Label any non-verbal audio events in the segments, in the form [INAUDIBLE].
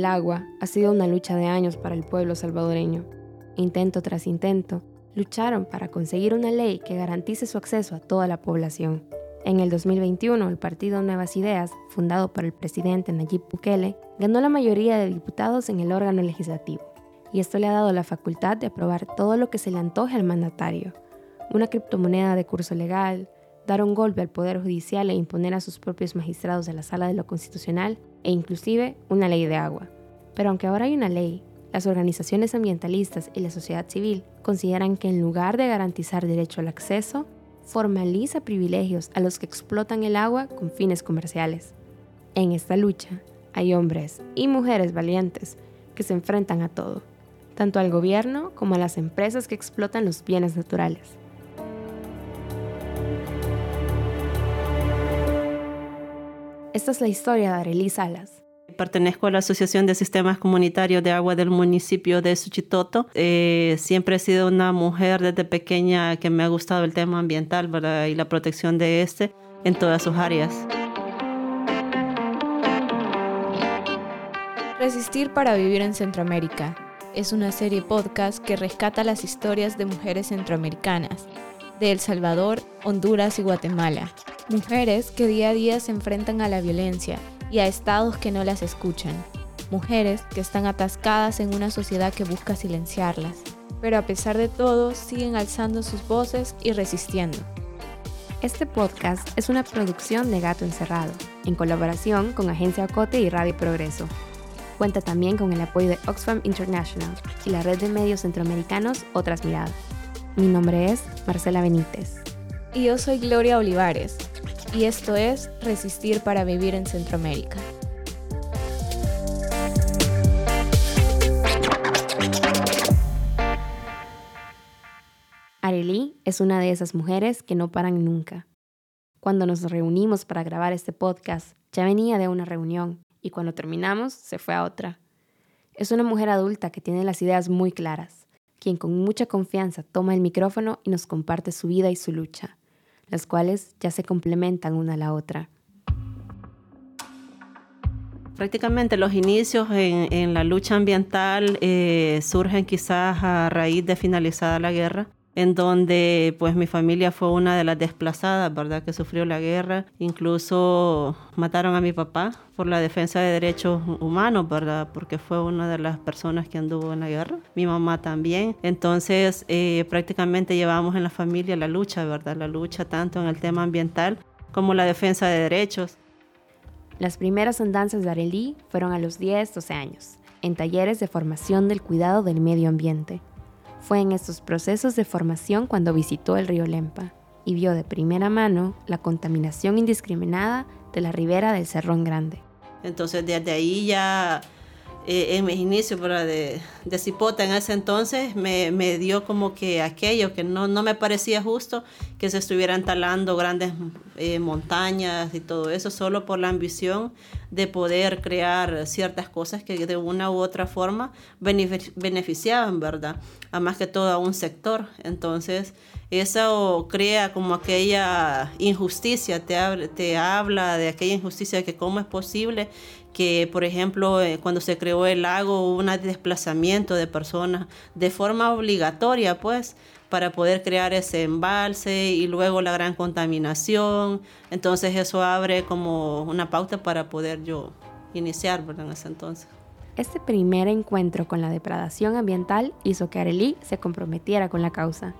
El agua ha sido una lucha de años para el pueblo salvadoreño. Intento tras intento, lucharon para conseguir una ley que garantice su acceso a toda la población. En el 2021, el partido Nuevas Ideas, fundado por el presidente Nayib Bukele, ganó la mayoría de diputados en el órgano legislativo, y esto le ha dado la facultad de aprobar todo lo que se le antoje al mandatario. Una criptomoneda de curso legal, dar un golpe al Poder Judicial e imponer a sus propios magistrados de la Sala de lo Constitucional, e inclusive una ley de agua. Pero aunque ahora hay una ley, las organizaciones ambientalistas y la sociedad civil consideran que en lugar de garantizar derecho al acceso, formaliza privilegios a los que explotan el agua con fines comerciales. En esta lucha hay hombres y mujeres valientes que se enfrentan a todo, tanto al gobierno como a las empresas que explotan los bienes naturales. Esta es la historia de Arely Salas, Pertenezco a la Asociación de Sistemas Comunitarios de Agua del municipio de Suchitoto. Eh, siempre he sido una mujer desde pequeña que me ha gustado el tema ambiental y la protección de este en todas sus áreas. Resistir para vivir en Centroamérica es una serie podcast que rescata las historias de mujeres centroamericanas de El Salvador, Honduras y Guatemala. Mujeres que día a día se enfrentan a la violencia y a estados que no las escuchan, mujeres que están atascadas en una sociedad que busca silenciarlas, pero a pesar de todo siguen alzando sus voces y resistiendo. Este podcast es una producción de Gato Encerrado, en colaboración con Agencia Ocote y Radio Progreso. Cuenta también con el apoyo de Oxfam International y la red de medios centroamericanos Otras Miradas. Mi nombre es Marcela Benítez. Y yo soy Gloria Olivares, y esto es Resistir para Vivir en Centroamérica. Arely es una de esas mujeres que no paran nunca. Cuando nos reunimos para grabar este podcast, ya venía de una reunión y cuando terminamos se fue a otra. Es una mujer adulta que tiene las ideas muy claras, quien con mucha confianza toma el micrófono y nos comparte su vida y su lucha las cuales ya se complementan una a la otra. Prácticamente los inicios en, la lucha ambiental eh, surgen quizás a raíz de finalizada la guerra en donde pues mi familia fue una de las desplazadas, ¿verdad? Que sufrió la guerra. Incluso mataron a mi papá por la defensa de derechos humanos, ¿verdad? Porque fue una de las personas que anduvo en la guerra. Mi mamá también. Entonces eh, prácticamente llevamos en la familia la lucha, ¿verdad? La lucha tanto en el tema ambiental como la defensa de derechos. Las primeras andanzas de Arely fueron a los 10, 12 años, en talleres de formación del cuidado del medio ambiente. Fue en estos procesos de formación cuando visitó el río Lempa y vio de primera mano la contaminación indiscriminada de la ribera del Cerrón Grande. Entonces desde ahí ya eh, en mis inicios de, de cipota en ese entonces me, me, dio como que aquello que no, no me parecía justo que se estuvieran talando grandes eh, montañas y todo eso solo por la ambición de poder crear ciertas cosas que de una u otra forma beneficiaban, ¿verdad? A más que todo a un sector. Entonces, eso crea como aquella injusticia, te, te habla de aquella injusticia de que cómo es posible que, por ejemplo, eh, cuando se creó el lago hubo un desplazamiento de personas de forma obligatoria, pues, para poder crear ese embalse y luego la gran contaminación. Entonces eso abre como una pauta para poder yo iniciar. En ese entonces. Este primer encuentro con la depredación ambiental hizo que Arely se comprometiera con la causa.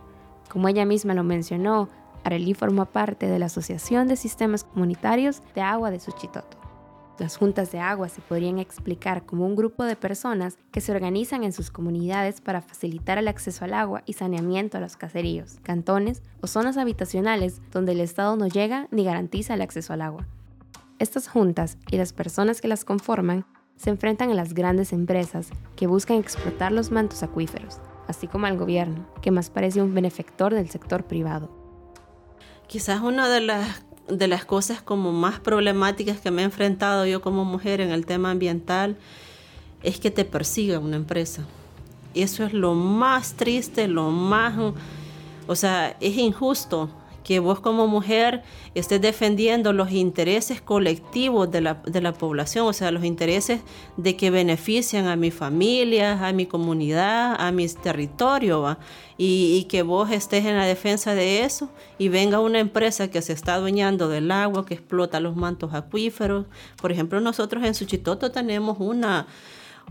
Como ella misma lo mencionó, Arely forma parte de la Asociación de Sistemas Comunitarios de Agua de Suchitoto. Las juntas de agua se podrían explicar como un grupo de personas que se organizan en sus comunidades para facilitar el acceso al agua y saneamiento a los caseríos, cantones o zonas habitacionales donde el Estado no llega ni garantiza el acceso al agua. Estas juntas y las personas que las conforman se enfrentan a las grandes empresas que buscan explotar los mantos acuíferos, así como al gobierno, que más parece un benefactor del sector privado. Quizás una de las de las cosas como más problemáticas que me he enfrentado yo como mujer en el tema ambiental es que te persiga una empresa. Eso es lo más triste, lo más, o sea, es injusto que vos como mujer estés defendiendo los intereses colectivos de la, de la población, o sea, los intereses de que benefician a mi familia, a mi comunidad, a mi territorio. Y, y, que vos estés en la defensa de eso y venga una empresa que se está adueñando del agua, que explota los mantos acuíferos. Por ejemplo, nosotros en Suchitoto tenemos una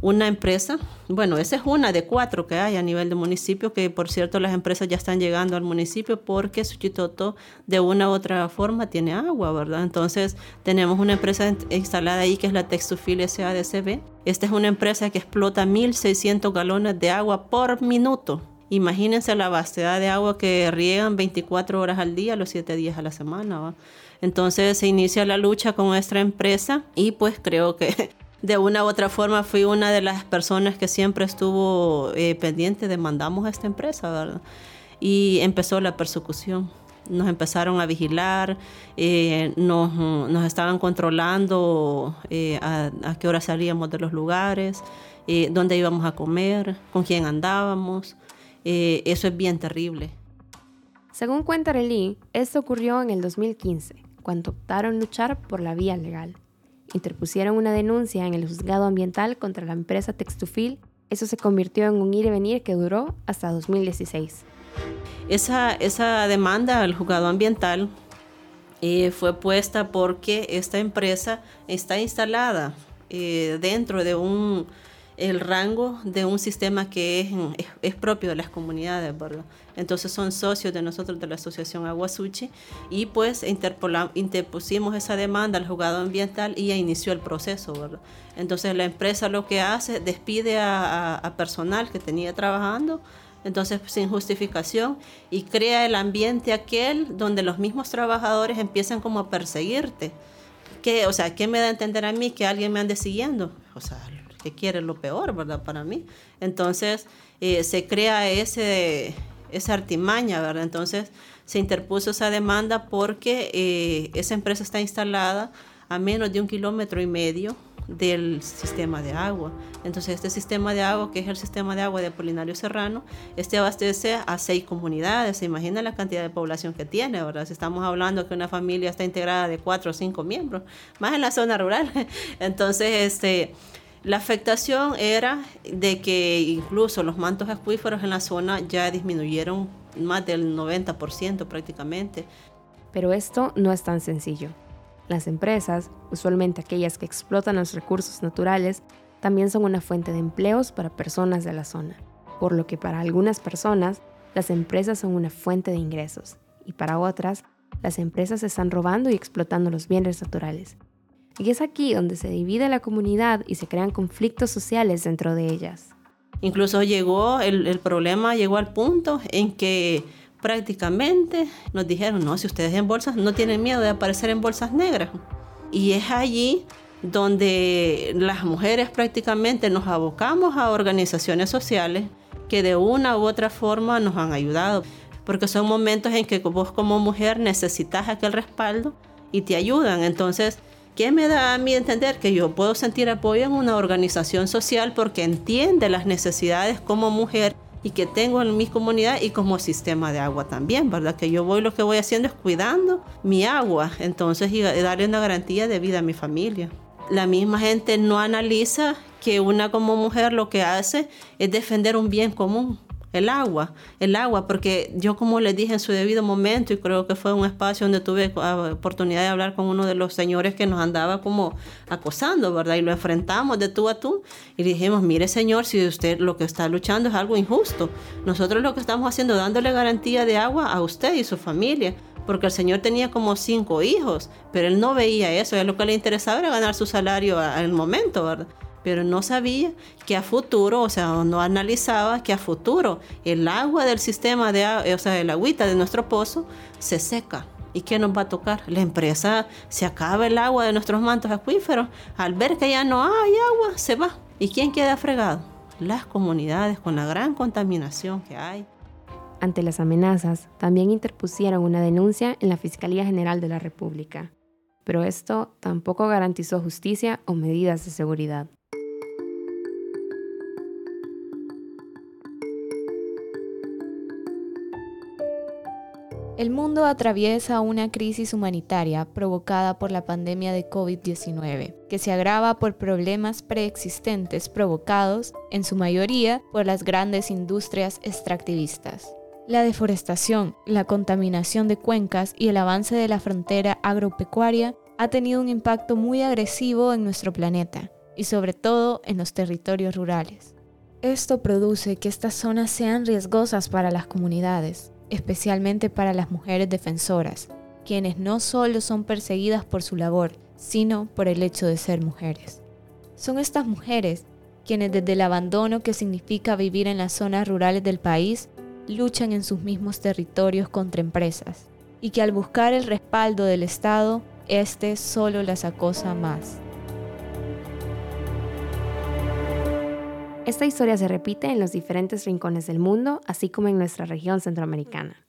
una empresa, bueno, esa es una de cuatro que hay a nivel de municipio, que por cierto las empresas ya están llegando al municipio porque Suchitoto de una u otra forma tiene agua, ¿verdad? Entonces tenemos una empresa instalada ahí que es la Textufil SADCB. Esta es una empresa que explota 1.600 galones de agua por minuto. Imagínense la vastedad de agua que riegan 24 horas al día, los 7 días a la semana. ¿va? Entonces se inicia la lucha con nuestra empresa y pues creo que de una u otra forma fui una de las personas que siempre estuvo eh, pendiente de mandamos a esta empresa, ¿verdad? Y empezó la persecución. Nos empezaron a vigilar, eh, nos, nos, estaban controlando eh, a, qué hora salíamos de los lugares, dónde íbamos a comer, con quién andábamos. eso es bien terrible. Según cuenta Relí, esto ocurrió en el 2015, cuando optaron luchar por la vía legal interpusieron una denuncia en el juzgado ambiental contra la empresa Textufil. Eso se convirtió en un ir y venir que duró hasta 2016. Esa, esa demanda al juzgado ambiental eh, fue puesta porque esta empresa está instalada eh, dentro de un el rango de un sistema que es, es, propio de las comunidades, ¿verdad? Entonces son socios de nosotros de la Asociación Aguasuchi y pues interpusimos esa demanda al juzgado ambiental y ya inició el proceso, ¿verdad? Entonces la empresa lo que hace, despide a, a personal que tenía trabajando, entonces sin justificación y crea el ambiente aquel donde los mismos trabajadores empiezan como a perseguirte. ¿Qué, o sea, ¿qué me da a entender a mí que alguien me ande siguiendo? O sea, que quiere lo peor, ¿verdad? Para mí. Entonces eh, se crea ese, esa artimaña, ¿verdad? Entonces se interpuso esa demanda porque eh, esa empresa está instalada a menos de un kilómetro y medio del sistema de agua. Entonces este sistema de agua, que es el sistema de agua de Apolinario Serrano, este abastece a seis comunidades. Se imagina la cantidad de población que tiene, ¿verdad? Si estamos hablando que una familia está integrada de cuatro o cinco miembros, más en la zona rural. [LAUGHS] Entonces, este la afectación era de que incluso los mantos acuíferos en la zona ya disminuyeron más del 90% prácticamente. Pero esto no es tan sencillo. Las empresas, usualmente aquellas que explotan los recursos naturales, también son una fuente de empleos para personas de la zona, por lo que para algunas personas las empresas son una fuente de ingresos y para otras las empresas están robando y explotando los bienes naturales, y es aquí donde se divide la comunidad y se crean conflictos sociales dentro de ellas. Incluso llegó, el, el problema llegó al punto en que prácticamente nos dijeron, no, si ustedes en bolsas no tienen miedo de aparecer en bolsas negras. Y es allí donde las mujeres prácticamente nos abocamos a organizaciones sociales que de una u otra forma nos han ayudado, porque son momentos en que vos como mujer necesitas aquel respaldo y te ayudan. Entonces, ¿Qué me da a mí entender que yo puedo sentir apoyo en una organización social porque entiende las necesidades como mujer y que tengo en mi comunidad y como sistema de agua también, ¿verdad? Que yo voy, lo que voy haciendo es cuidando mi agua, entonces y darle una garantía de vida a mi familia. La misma gente no analiza que una como mujer lo que hace es defender un bien común el agua, el agua, porque yo como les dije en su debido momento y creo que fue un espacio donde tuve ah, oportunidad de hablar con uno de los señores que nos andaba como acosando, ¿verdad? Y lo enfrentamos de tú a tú y dijimos, mire señor, si usted lo que está luchando es algo injusto, nosotros lo que estamos haciendo dándole garantía de agua a usted y su familia. Porque el señor tenía como cinco hijos, pero él no veía eso, lo que le interesaba era ganar su salario al momento, ¿verdad? Pero no sabía que a futuro, o sea, no analizaba que a futuro el agua del sistema de, o sea, el agüita de nuestro pozo se seca. ¿Y qué nos va a tocar? La empresa se acaba el agua de nuestros mantos acuíferos. Al ver que ya no hay agua, se va. ¿Y quién queda fregado? Las comunidades con la gran contaminación que hay. Ante las amenazas, también interpusieron una denuncia en la Fiscalía General de la República. Pero esto tampoco garantizó justicia o medidas de seguridad. El mundo atraviesa una crisis humanitaria provocada por la pandemia de COVID-19, que se agrava por problemas preexistentes provocados, en su mayoría, por las grandes industrias extractivistas. La deforestación, la contaminación de cuencas y el avance de la frontera agropecuaria ha tenido un impacto muy agresivo en nuestro planeta y sobre todo en los territorios rurales. Esto produce que estas zonas sean riesgosas para las comunidades, especialmente para las mujeres defensoras, quienes no solo son perseguidas por su labor, sino por el hecho de ser mujeres. Son estas mujeres quienes desde el abandono que significa vivir en las zonas rurales del país, luchan en sus mismos territorios contra empresas, y que al buscar el respaldo del Estado, éste solo las acosa más. Esta historia se repite en los diferentes rincones del mundo, así como en nuestra región centroamericana.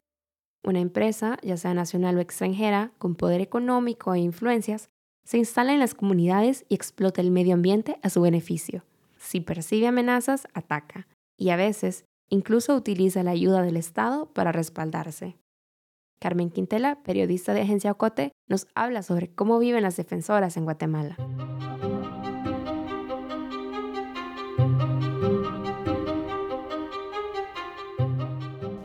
Una empresa, ya sea nacional o extranjera, con poder económico e influencias, se instala en las comunidades y explota el medio ambiente a su beneficio. Si percibe amenazas, ataca, y a veces incluso utiliza la ayuda del Estado para respaldarse. Carmen Quintela, periodista de Agencia Ocote, nos habla sobre cómo viven las defensoras en Guatemala.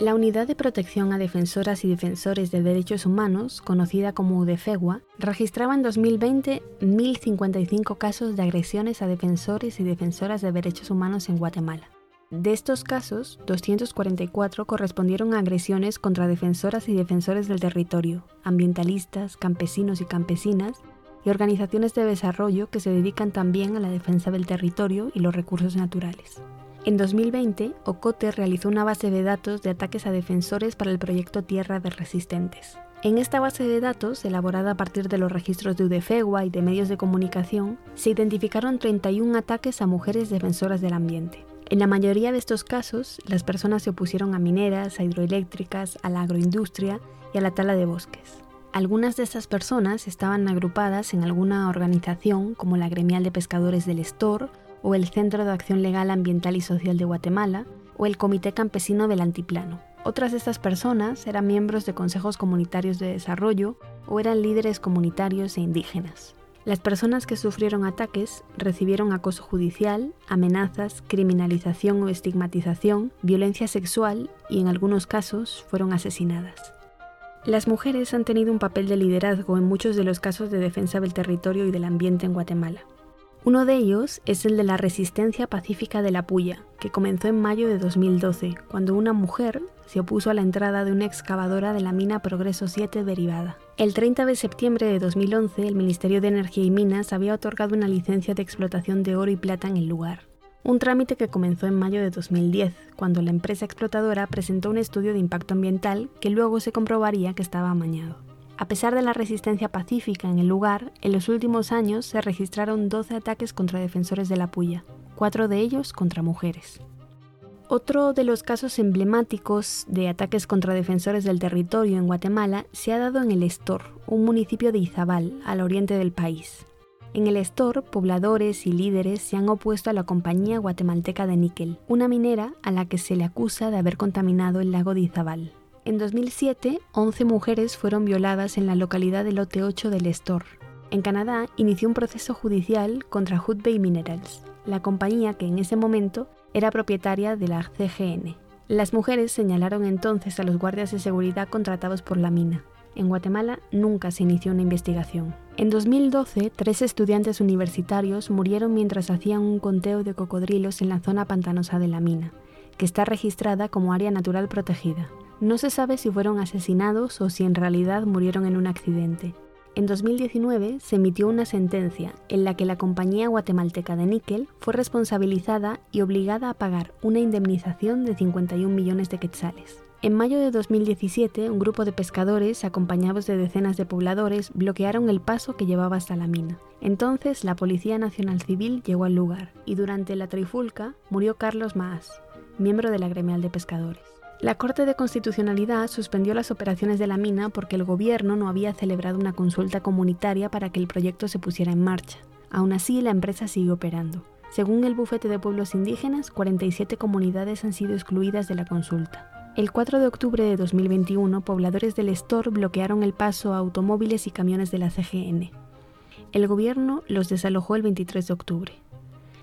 La Unidad de Protección a Defensoras y Defensores de Derechos Humanos, conocida como UDEFEGUA, registraba en 2020 1.055 casos de agresiones a defensores y defensoras de derechos humanos en Guatemala. De estos casos, 244 correspondieron a agresiones contra defensoras y defensores del territorio, ambientalistas, campesinos y campesinas, y organizaciones de desarrollo que se dedican también a la defensa del territorio y los recursos naturales. En 2020, Ocote realizó una base de datos de ataques a defensores para el proyecto Tierra de Resistentes. En esta base de datos, elaborada a partir de los registros de UDFEGUA y de medios de comunicación, se identificaron 31 ataques a mujeres defensoras del ambiente. En la mayoría de estos casos, las personas se opusieron a mineras, a hidroeléctricas, a la agroindustria y a la tala de bosques. Algunas de estas personas estaban agrupadas en alguna organización como la Gremial de Pescadores del Estor o el Centro de Acción Legal Ambiental y Social de Guatemala, o el Comité Campesino del Antiplano. Otras de estas personas eran miembros de consejos comunitarios de desarrollo o eran líderes comunitarios e indígenas. Las personas que sufrieron ataques recibieron acoso judicial, amenazas, criminalización o estigmatización, violencia sexual y en algunos casos fueron asesinadas. Las mujeres han tenido un papel de liderazgo en muchos de los casos de defensa del territorio y del ambiente en Guatemala. Uno de ellos es el de la resistencia pacífica de la Puya, que comenzó en mayo de 2012, cuando una mujer se opuso a la entrada de una excavadora de la mina Progreso 7 derivada. El 30 de septiembre de 2011, el Ministerio de Energía y Minas había otorgado una licencia de explotación de oro y plata en el lugar. Un trámite que comenzó en mayo de 2010, cuando la empresa explotadora presentó un estudio de impacto ambiental que luego se comprobaría que estaba amañado. A pesar de la resistencia pacífica en el lugar, en los últimos años se registraron 12 ataques contra defensores de la Puya, cuatro de ellos contra mujeres. Otro de los casos emblemáticos de ataques contra defensores del territorio en Guatemala se ha dado en el Estor, un municipio de Izabal, al oriente del país. En el Estor, pobladores y líderes se han opuesto a la compañía guatemalteca de níquel, una minera a la que se le acusa de haber contaminado el lago de Izabal. En 2007, 11 mujeres fueron violadas en la localidad de Lote 8 del Estor. En Canadá, inició un proceso judicial contra Hudbay Minerals, la compañía que en ese momento era propietaria de la CGN. Las mujeres señalaron entonces a los guardias de seguridad contratados por la mina. En Guatemala nunca se inició una investigación. En 2012, tres estudiantes universitarios murieron mientras hacían un conteo de cocodrilos en la zona pantanosa de la mina, que está registrada como área natural protegida. No se sabe si fueron asesinados o si en realidad murieron en un accidente. En 2019 se emitió una sentencia en la que la compañía guatemalteca de níquel fue responsabilizada y obligada a pagar una indemnización de 51 millones de quetzales. En mayo de 2017, un grupo de pescadores, acompañados de decenas de pobladores, bloquearon el paso que llevaba hasta la mina. Entonces, la Policía Nacional Civil llegó al lugar y durante la trifulca murió Carlos Maas, miembro de la gremial de pescadores. La Corte de Constitucionalidad suspendió las operaciones de la mina porque el gobierno no había celebrado una consulta comunitaria para que el proyecto se pusiera en marcha. Aún así, la empresa sigue operando. Según el Bufete de Pueblos Indígenas, 47 comunidades han sido excluidas de la consulta. El 4 de octubre de 2021, pobladores del Estor bloquearon el paso a automóviles y camiones de la CGN. El gobierno los desalojó el 23 de octubre.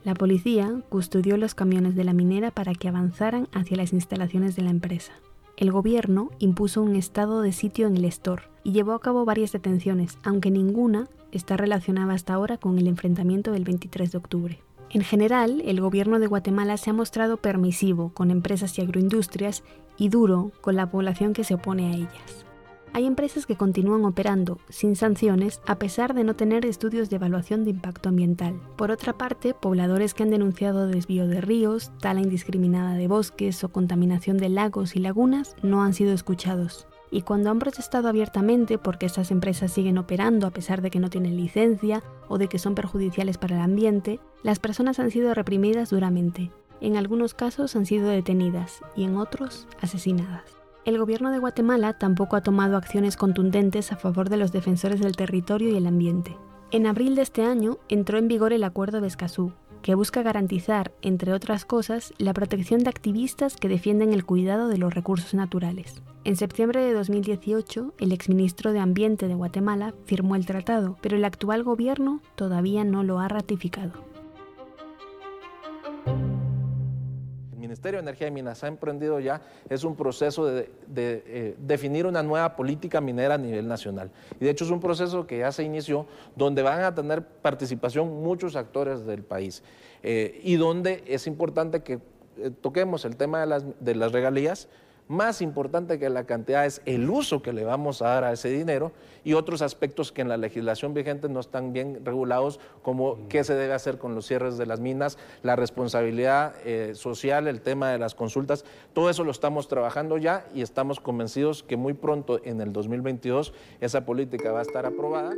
La policía custodió los camiones de la minera para que avanzaran hacia las instalaciones de la empresa. El gobierno impuso un estado de sitio en el Estor y llevó a cabo varias detenciones, aunque ninguna está relacionada hasta ahora con el enfrentamiento del 23 de octubre. En general, el gobierno de Guatemala se ha mostrado permisivo con empresas y agroindustrias y duro con la población que se opone a ellas. Hay empresas que continúan operando sin sanciones a pesar de no tener estudios de evaluación de impacto ambiental. Por otra parte, pobladores que han denunciado desvío de ríos, tala indiscriminada de bosques o contaminación de lagos y lagunas no han sido escuchados. Y cuando han protestado abiertamente porque estas empresas siguen operando a pesar de que no tienen licencia o de que son perjudiciales para el ambiente, las personas han sido reprimidas duramente. En algunos casos han sido detenidas y en otros asesinadas. El gobierno de Guatemala tampoco ha tomado acciones contundentes a favor de los defensores del territorio y el ambiente. En abril de este año entró en vigor el Acuerdo de Escazú, que busca garantizar, entre otras cosas, la protección de activistas que defienden el cuidado de los recursos naturales. En septiembre de 2018, el exministro de Ambiente de Guatemala firmó el tratado, pero el actual gobierno todavía no lo ha ratificado. Ministerio de Energía y Minas ha emprendido ya es un proceso de, eh, definir una nueva política minera a nivel nacional. Y de hecho es un proceso que ya se inició donde van a tener participación muchos actores del país eh, y donde es importante que eh, toquemos el tema de las, de las regalías más importante que la cantidad es el uso que le vamos a dar a ese dinero y otros aspectos que en la legislación vigente no están bien regulados, como qué se debe hacer con los cierres de las minas, la responsabilidad eh, social, el tema de las consultas. Todo eso lo estamos trabajando ya y estamos convencidos que muy pronto, en el 2022, esa política va a estar aprobada.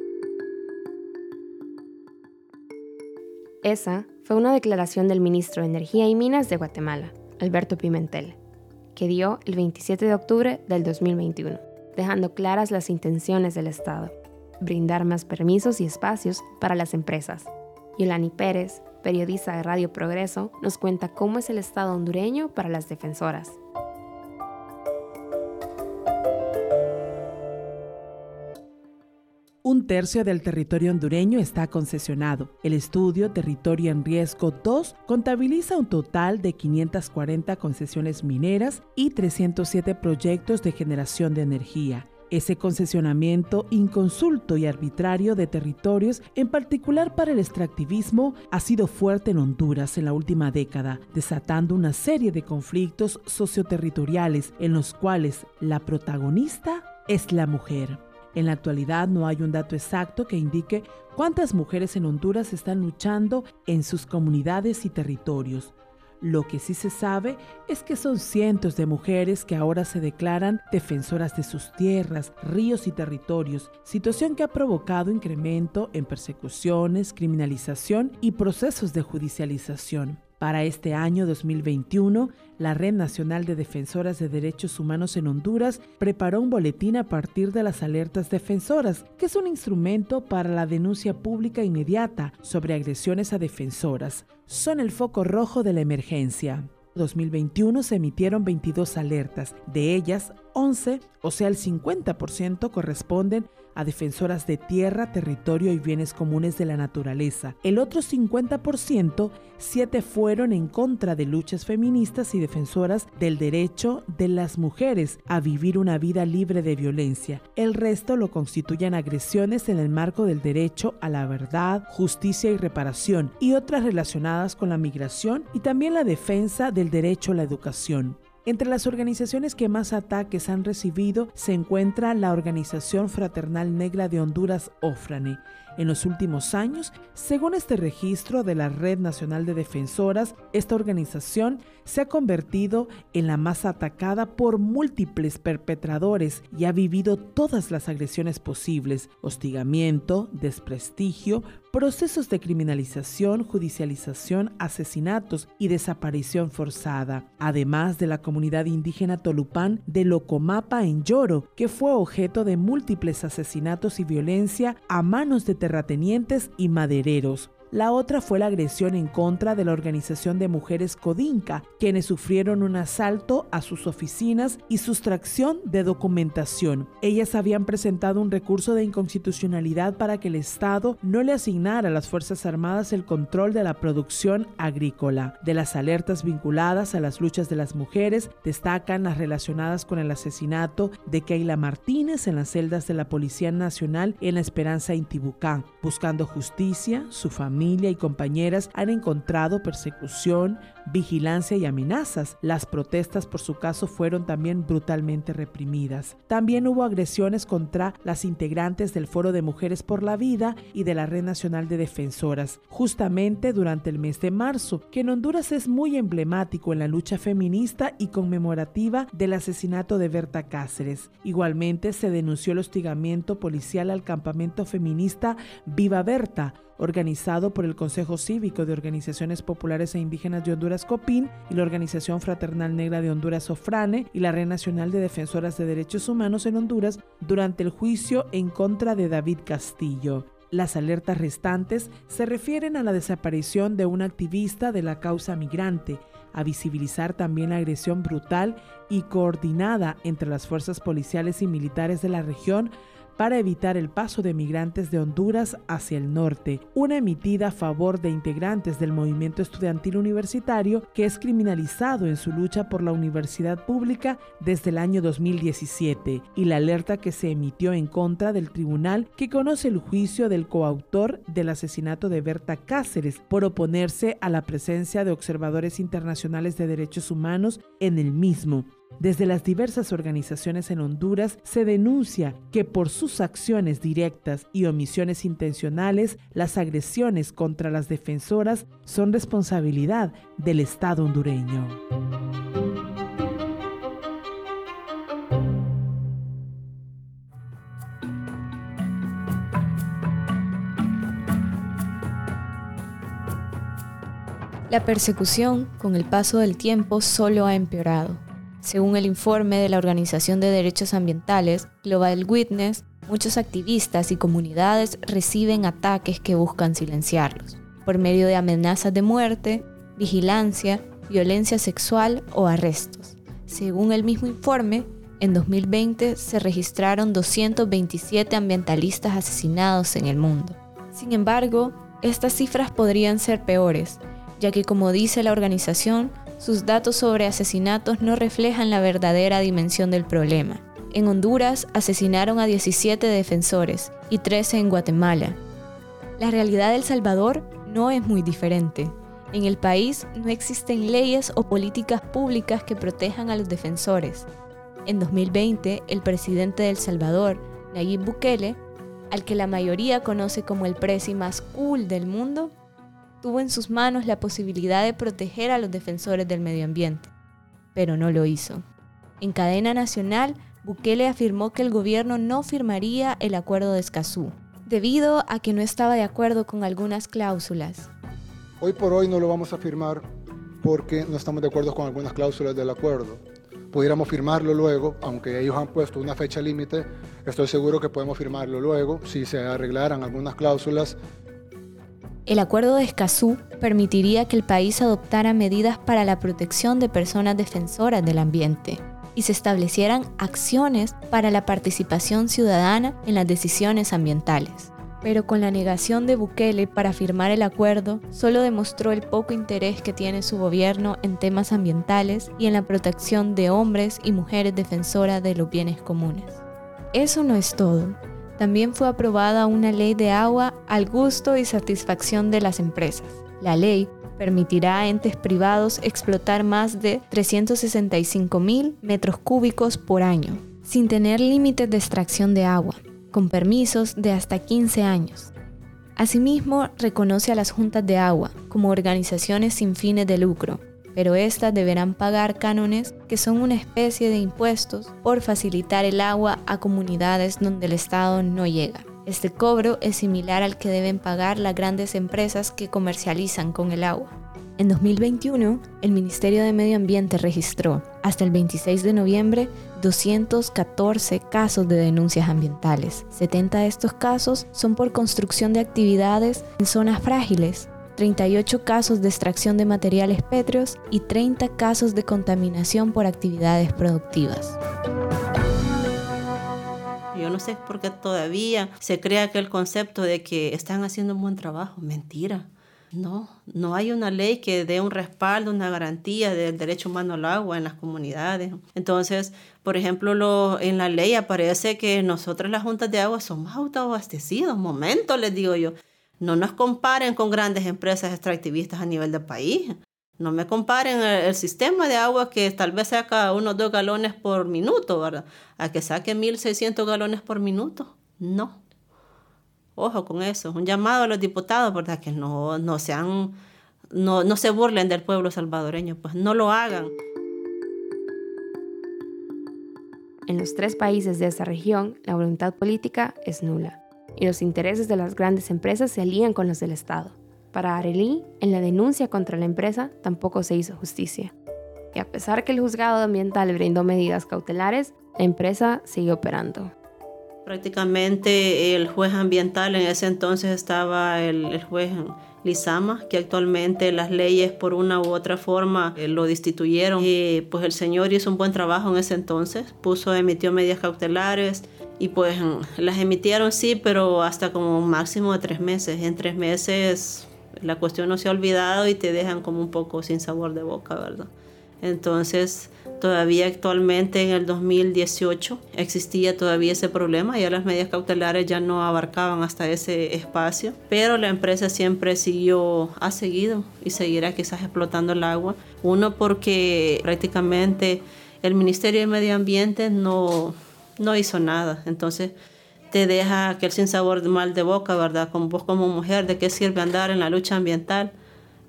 Esa fue una declaración del ministro de Energía y Minas de Guatemala, Alberto Pimentel que dio el 27 de octubre del 2021, dejando claras las intenciones del Estado, brindar más permisos y espacios para las empresas. Yolani Pérez, periodista de Radio Progreso, nos cuenta cómo es el Estado hondureño para las defensoras. Un tercio del territorio hondureño está concesionado. El estudio Territorio en Riesgo 2 contabiliza un total de 540 concesiones mineras y 307 proyectos de generación de energía. Ese concesionamiento inconsulto y arbitrario de territorios, en particular para el extractivismo, ha sido fuerte en Honduras en la última década, desatando una serie de conflictos socioterritoriales en los cuales la protagonista es la mujer. En la actualidad no hay un dato exacto que indique cuántas mujeres en Honduras están luchando en sus comunidades y territorios. Lo que sí se sabe es que son cientos de mujeres que ahora se declaran defensoras de sus tierras, ríos y territorios, situación que ha provocado incremento en persecuciones, criminalización y procesos de judicialización. Para este año 2021, la Red Nacional de Defensoras de Derechos Humanos en Honduras preparó un boletín a partir de las alertas defensoras, que es un instrumento para la denuncia pública inmediata sobre agresiones a defensoras. Son el foco rojo de la emergencia. 2021 se emitieron 22 alertas, de ellas 11, o sea el 50%, corresponden a defensoras de tierra, territorio y bienes comunes de la naturaleza. El otro 50%, siete fueron en contra de luchas feministas y defensoras del derecho de las mujeres a vivir una vida libre de violencia. El resto lo constituyen agresiones en el marco del derecho a la verdad, justicia y reparación y otras relacionadas con la migración y también la defensa del derecho a la educación. Entre las organizaciones que más ataques han recibido se encuentra la Organización Fraternal Negra de Honduras, OFRANE. En los últimos años, según este registro de la Red Nacional de Defensoras, esta organización se ha convertido en la más atacada por múltiples perpetradores y ha vivido todas las agresiones posibles, hostigamiento, desprestigio, procesos de criminalización, judicialización, asesinatos y desaparición forzada, además de la comunidad indígena Tolupán de Locomapa en Lloro, que fue objeto de múltiples asesinatos y violencia a manos de terratenientes y madereros. La otra fue la agresión en contra de la organización de mujeres Codinca, quienes sufrieron un asalto a sus oficinas y sustracción de documentación. Ellas habían presentado un recurso de inconstitucionalidad para que el Estado no le asignara a las Fuerzas Armadas el control de la producción agrícola. De las alertas vinculadas a las luchas de las mujeres, destacan las relacionadas con el asesinato de Keila Martínez en las celdas de la Policía Nacional en La Esperanza Intibucán. Buscando justicia, su familia y compañeras han encontrado persecución, vigilancia y amenazas. Las protestas por su caso fueron también brutalmente reprimidas. También hubo agresiones contra las integrantes del Foro de Mujeres por la Vida y de la Red Nacional de Defensoras, justamente durante el mes de marzo, que en Honduras es muy emblemático en la lucha feminista y conmemorativa del asesinato de Berta Cáceres. Igualmente se denunció el hostigamiento policial al campamento feminista Viva Berta, organizado por el Consejo Cívico de Organizaciones Populares e Indígenas de Honduras COPIN y la Organización Fraternal Negra de Honduras OFRANE y la Red Nacional de Defensoras de Derechos Humanos en Honduras durante el juicio en contra de David Castillo. Las alertas restantes se refieren a la desaparición de un activista de la causa migrante, a visibilizar también la agresión brutal y coordinada entre las fuerzas policiales y militares de la región para evitar el paso de migrantes de Honduras hacia el norte, una emitida a favor de integrantes del movimiento estudiantil universitario que es criminalizado en su lucha por la universidad pública desde el año 2017, y la alerta que se emitió en contra del tribunal que conoce el juicio del coautor del asesinato de Berta Cáceres por oponerse a la presencia de observadores internacionales de derechos humanos en el mismo desde las diversas organizaciones en Honduras se denuncia que por sus acciones directas y omisiones intencionales, las agresiones contra las defensoras son responsabilidad del Estado hondureño. La persecución, con el paso del tiempo, solo ha empeorado. Según el informe de la Organización de Derechos Ambientales, Global Witness, muchos activistas y comunidades reciben ataques que buscan silenciarlos, por medio de amenazas de muerte, vigilancia, violencia sexual o arrestos. Según el mismo informe, en 2020 se registraron 227 ambientalistas asesinados en el mundo. Sin embargo, estas cifras podrían ser peores, ya que como dice la organización, sus datos sobre asesinatos no reflejan la verdadera dimensión del problema. En Honduras asesinaron a 17 defensores y 13 en Guatemala. La realidad de El Salvador no es muy diferente. En el país no existen leyes o políticas públicas que protejan a los defensores. En 2020, el presidente de El Salvador, Nayib Bukele, al que la mayoría conoce como el presi más cool del mundo, tuvo en sus manos la posibilidad de proteger a los defensores del medio ambiente, pero no lo hizo. En cadena nacional, Bukele afirmó que el gobierno no firmaría el acuerdo de Escazú, debido a que no estaba de acuerdo con algunas cláusulas. Hoy por hoy no lo vamos a firmar porque no estamos de acuerdo con algunas cláusulas del acuerdo. Pudiéramos firmarlo luego, aunque ellos han puesto una fecha límite, estoy seguro que podemos firmarlo luego si se arreglaran algunas cláusulas el acuerdo de Escazú permitiría que el país adoptara medidas para la protección de personas defensoras del ambiente y se establecieran acciones para la participación ciudadana en las decisiones ambientales. Pero con la negación de Bukele para firmar el acuerdo, solo demostró el poco interés que tiene su gobierno en temas ambientales y en la protección de hombres y mujeres defensoras de los bienes comunes. Eso no es todo también fue aprobada una ley de agua al gusto y satisfacción de las empresas. La ley permitirá a entes privados explotar más de 365 mil metros cúbicos por año, sin tener límites de extracción de agua, con permisos de hasta 15 años. Asimismo, reconoce a las juntas de agua como organizaciones sin fines de lucro, pero éstas deberán pagar cánones que son una especie de impuestos por facilitar el agua a comunidades donde el Estado no llega. Este cobro es similar al que deben pagar las grandes empresas que comercializan con el agua. En 2021, el Ministerio de Medio Ambiente registró, hasta el 26 de noviembre, 214 casos de denuncias ambientales. 70 de estos casos son por construcción de actividades en zonas frágiles, 38 casos de extracción de materiales pétreos y 30 casos de contaminación por actividades productivas. Yo no sé por qué todavía se crea que el concepto de que están haciendo un buen trabajo. Mentira. No, no hay una ley que dé un respaldo, una garantía del derecho humano al agua en las comunidades. Entonces, por ejemplo, lo, en la ley aparece que nosotros las juntas de agua somos autoabastecidos. Momento, les digo yo. No nos comparen con grandes empresas extractivistas a nivel del país. No me comparen el, sistema de agua que tal vez saca unos dos galones por minuto, ¿verdad? A que saque 1.600 galones por minuto. No. Ojo con eso. Un llamado a los diputados, ¿verdad? Que no, no, sean, no, no se burlen del pueblo salvadoreño, pues no lo hagan. En los tres países de esta región, la voluntad política es nula y los intereses de las grandes empresas se alían con los del Estado. Para Arely, en la denuncia contra la empresa tampoco se hizo justicia. Y a pesar que el juzgado ambiental brindó medidas cautelares, la empresa sigue operando. Prácticamente el juez ambiental en ese entonces estaba el, juez Lizama, que actualmente las leyes por una u otra forma eh, lo destituyeron. Y pues el señor hizo un buen trabajo en ese entonces, puso, emitió medidas cautelares y pues las emitieron sí, pero hasta como un máximo de tres meses. En tres meses la cuestión no se ha olvidado y te dejan como un poco sin sabor de boca, ¿verdad? Entonces, todavía actualmente en el 2018 existía todavía ese problema, ya las medidas cautelares ya no abarcaban hasta ese espacio, pero la empresa siempre siguió, ha seguido y seguirá quizás explotando el agua. Uno porque prácticamente el Ministerio de Medio Ambiente no, no hizo nada, entonces te deja aquel sin sabor de mal de boca, ¿verdad? Como vos como mujer, ¿de qué sirve andar en la lucha ambiental?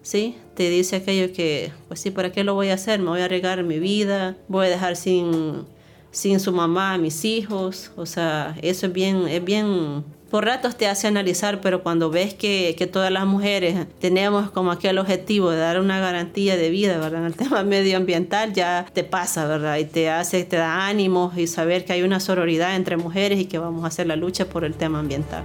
¿sí? Te dice aquello que, pues sí, ¿para qué lo voy a hacer? Me voy a arriesgar mi vida, voy a dejar sin, sin su mamá mis hijos, o sea, eso es bien, es bien, por ratos te hace analizar, pero cuando ves que, que todas las mujeres tenemos como aquel objetivo de dar una garantía de vida, ¿verdad? En el [LAUGHS] tema medioambiental ya te pasa, ¿verdad? Y te hace, te da ánimos y saber que hay una sororidad entre mujeres y que vamos a hacer la lucha por el tema ambiental.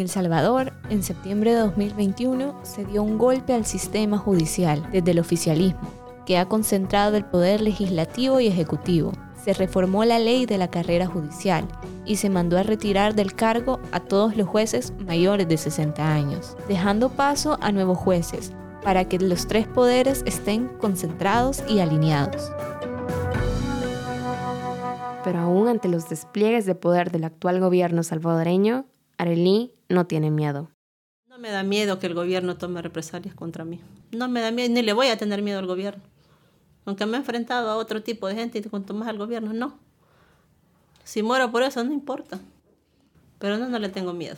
El Salvador, en septiembre de 2021, se dio un golpe al sistema judicial desde el oficialismo, que ha concentrado el poder legislativo y ejecutivo. Se reformó la ley de la carrera judicial y se mandó a retirar del cargo a todos los jueces mayores de 60 años, dejando paso a nuevos jueces para que los tres poderes estén concentrados y alineados. Pero aún ante los despliegues de poder del actual gobierno salvadoreño, Arely no tiene miedo. No me da miedo que el gobierno tome represalias contra mí. No me da miedo, ni le voy a tener miedo al gobierno. Aunque me he enfrentado a otro tipo de gente y cuanto más al gobierno, no. Si muero por eso, no importa. Pero no, no le tengo miedo.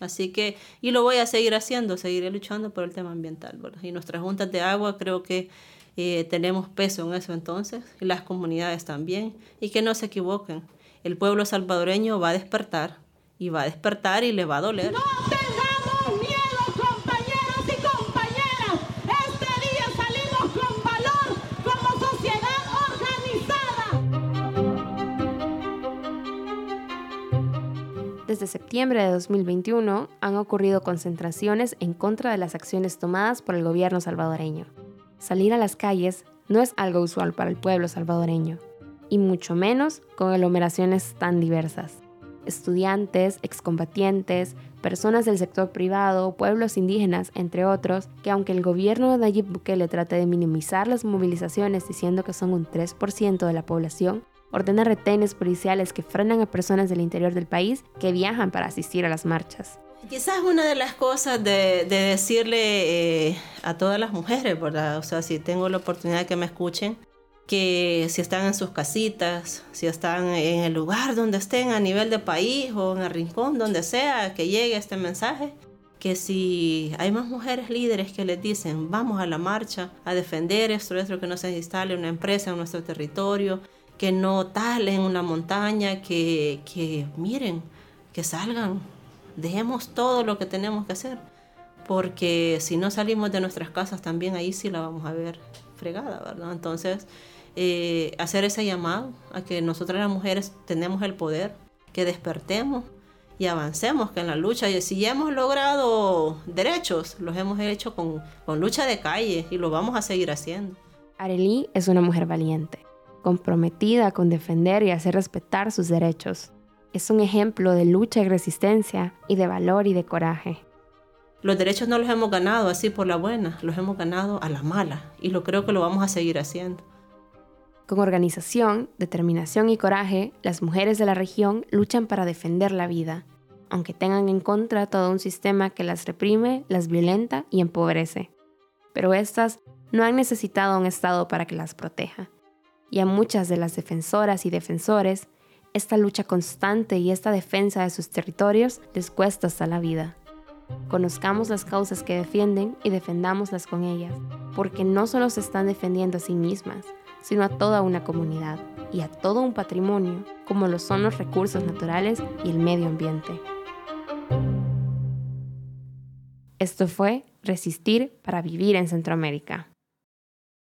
Así que, y lo voy a seguir haciendo, seguiré luchando por el tema ambiental. Y nuestras juntas de agua creo que eh, tenemos peso en eso entonces, y las comunidades también. Y que no se equivoquen, el pueblo salvadoreño va a despertar y va a despertar y le va a doler. ¡No tengamos miedo, compañeros y compañeras! Este día salimos con valor como sociedad organizada. Desde septiembre de 2021 han ocurrido concentraciones en contra de las acciones tomadas por el gobierno salvadoreño. Salir a las calles no es algo usual para el pueblo salvadoreño, y mucho menos con aglomeraciones tan diversas estudiantes, excombatientes, personas del sector privado, pueblos indígenas, entre otros, que aunque el gobierno de Nayib Bukele trate de minimizar las movilizaciones diciendo que son un 3% de la población, ordena retenes policiales que frenan a personas del interior del país que viajan para asistir a las marchas. Quizás una de las cosas de, decirle eh, a todas las mujeres, ¿verdad? O sea, si tengo la oportunidad de que me escuchen, que si están en sus casitas, si están en el lugar donde estén a nivel de país o en el rincón, donde sea, que llegue este mensaje, que si hay más mujeres líderes que les dicen vamos a la marcha a defender esto, esto que no se instale una empresa en nuestro territorio, que no talen una montaña, que, que miren, que salgan, dejemos todo lo que tenemos que hacer, porque si no salimos de nuestras casas también ahí sí la vamos a ver fregada, ¿verdad? Entonces, eh, hacer ese llamado a que nosotras las mujeres tenemos el poder, que despertemos y avancemos que en la lucha. Y si ya hemos logrado derechos, los hemos hecho con, con lucha de calle y lo vamos a seguir haciendo. Arely es una mujer valiente, comprometida con defender y hacer respetar sus derechos. Es un ejemplo de lucha y resistencia y de valor y de coraje. Los derechos no los hemos ganado así por la buena, los hemos ganado a la mala y lo creo que lo vamos a seguir haciendo. Con organización, determinación y coraje, las mujeres de la región luchan para defender la vida, aunque tengan en contra todo un sistema que las reprime, las violenta y empobrece. Pero estas no han necesitado un Estado para que las proteja. Y a muchas de las defensoras y defensores, esta lucha constante y esta defensa de sus territorios les cuesta hasta la vida. Conozcamos las causas que defienden y defendámoslas con ellas, porque no solo se están defendiendo a sí mismas, sino a toda una comunidad y a todo un patrimonio, como lo son los recursos naturales y el medio ambiente. Esto fue Resistir para Vivir en Centroamérica.